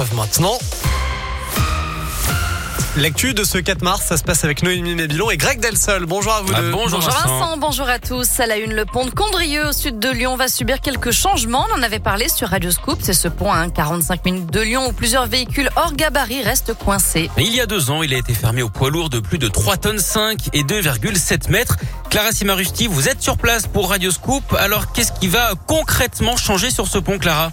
l'épreuve maintenant. L'actu de ce 4 mars, ça se passe avec Noémie Mébilon et Greg Delsol. Bonjour à vous Ah, deux. bonjour. Bonjour Vincent. Vincent, bonjour à tous. À la une, le pont de Condrieu au sud de Lyon va subir quelques changements. On en avait parlé sur Radio Scoop. C'est ce pont à 45 minutes de Lyon où plusieurs véhicules hors gabarit restent coincés. Il y a deux ans, il a été fermé au poids lourd de plus de 3 tonnes 5 et 2,7 mètres. Clara Simarusti, vous êtes sur place pour Radio Scoop. Alors, qu'est-ce qui va concrètement changer sur ce pont, Clara?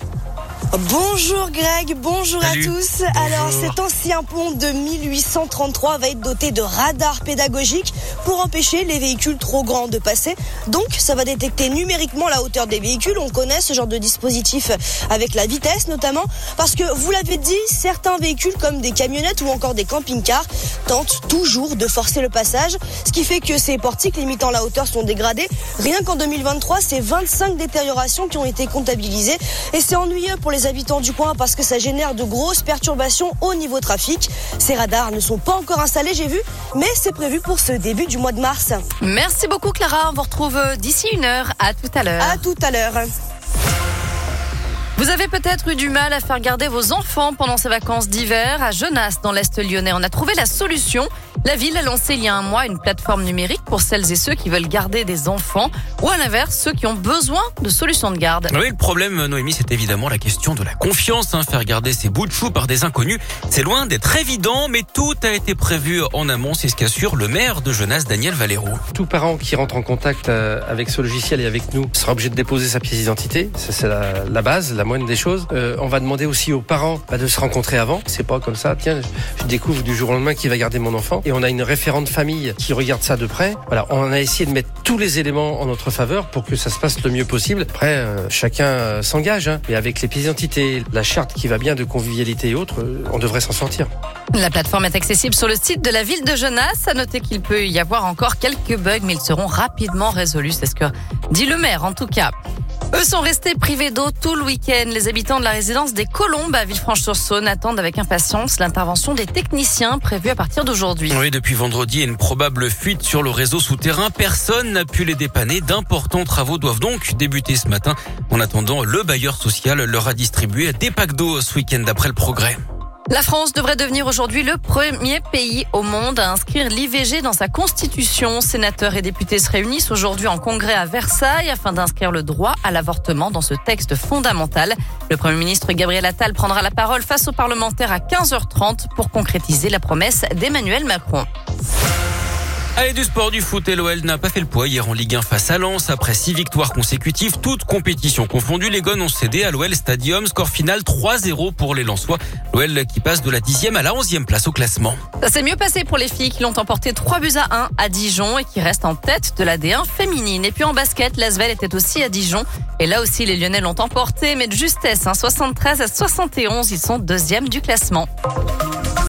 Bonjour Greg, bonjour Salut. à tous. Alors cet ancien pont de 1833 va être doté de radars pédagogiques pour empêcher les véhicules trop grands de passer. Donc ça va détecter numériquement la hauteur des véhicules. On connaît ce genre de dispositif avec la vitesse notamment parce que vous l'avez dit, certains véhicules comme des camionnettes ou encore des camping-cars tentent toujours de forcer le passage, ce qui fait que ces portiques limitant la hauteur sont dégradés. Rien qu'en 2023, c'est 25 détériorations qui ont été comptabilisées et c'est ennuyeux pour les habitants du coin parce que ça génère de grosses perturbations au niveau trafic. Ces radars ne sont pas encore installés, j'ai vu, mais c'est prévu pour ce début du mois de mars. Merci beaucoup Clara. On vous retrouve d'ici une heure. À tout à l'heure. À tout à l'heure. Vous avez peut-être eu du mal à faire garder vos enfants pendant ces vacances d'hiver à Genasse, dans l'Est lyonnais. On a trouvé la solution. La ville a lancé il y a un mois une plateforme numérique pour celles et ceux qui veulent garder des enfants ou à l'inverse, ceux qui ont besoin de solutions de garde. Oui, le problème, Noémie, c'est évidemment la question de la confiance. hein. Faire garder ses bouts de chou par des inconnus, c'est loin d'être évident, mais tout a été prévu en amont. C'est ce qu'assure le maire de Genasse, Daniel Valero. Tout parent qui rentre en contact euh, avec ce logiciel et avec nous sera obligé de déposer sa pièce d'identité. Ça, c'est la, la base, la des choses. Euh, on va demander aussi aux parents bah, de se rencontrer avant. C'est pas comme ça, tiens, je, découvre du jour au lendemain qui va garder mon enfant. Et on a une référente famille qui regarde ça de près. Voilà, on a essayé de mettre tous les éléments en notre faveur pour que ça se passe le mieux possible. Après, euh, chacun euh, s'engage. Hein. Mais avec les pièces d'identité, la charte qui va bien de convivialité et autres, on devrait s'en sortir. La plateforme est accessible sur le site de la ville de Genasse. À noter qu'il peut y avoir encore quelques bugs, mais ils seront rapidement résolus. C'est ce que dit le maire, en tout cas. Eux sont restés privés d'eau tout le week-end. Les habitants de la résidence des Colombes à Villefranche-sur-Saône attendent avec impatience l'intervention des techniciens prévue à partir d'aujourd'hui. Oui, depuis vendredi, une probable fuite sur le réseau souterrain. Personne n'a pu les dépanner. D'importants travaux doivent donc débuter ce matin. En attendant, le bailleur social leur a distribué des packs d'eau ce week-end d'après le progrès. La France devrait devenir aujourd'hui le premier pays au monde à inscrire l'IVG dans sa constitution. Sénateurs et députés se réunissent aujourd'hui en congrès à Versailles afin d'inscrire le droit à l'avortement dans ce texte fondamental. Le Premier ministre Gabriel Attal prendra la parole face aux parlementaires à 15h30 pour concrétiser la promesse d'Emmanuel Macron. Allez, du sport, du foot, et l'OL n'a pas fait le poids hier en Ligue 1 face à Lens. Après six victoires consécutives, toutes compétitions confondues, les Gones ont cédé à l'OL Stadium. Score final 3-0 pour les Lensois. L'OL qui passe de la 10e à la 11e place au classement. Ça s'est mieux passé pour les filles qui l'ont emporté 3 buts à 1 à Dijon et qui restent en tête de la D1 féminine. Et puis en basket, l'Asvel était aussi à Dijon. Et là aussi, les Lyonnais l'ont emporté, mais de justesse, hein, 73 à 71, ils sont deuxième du classement.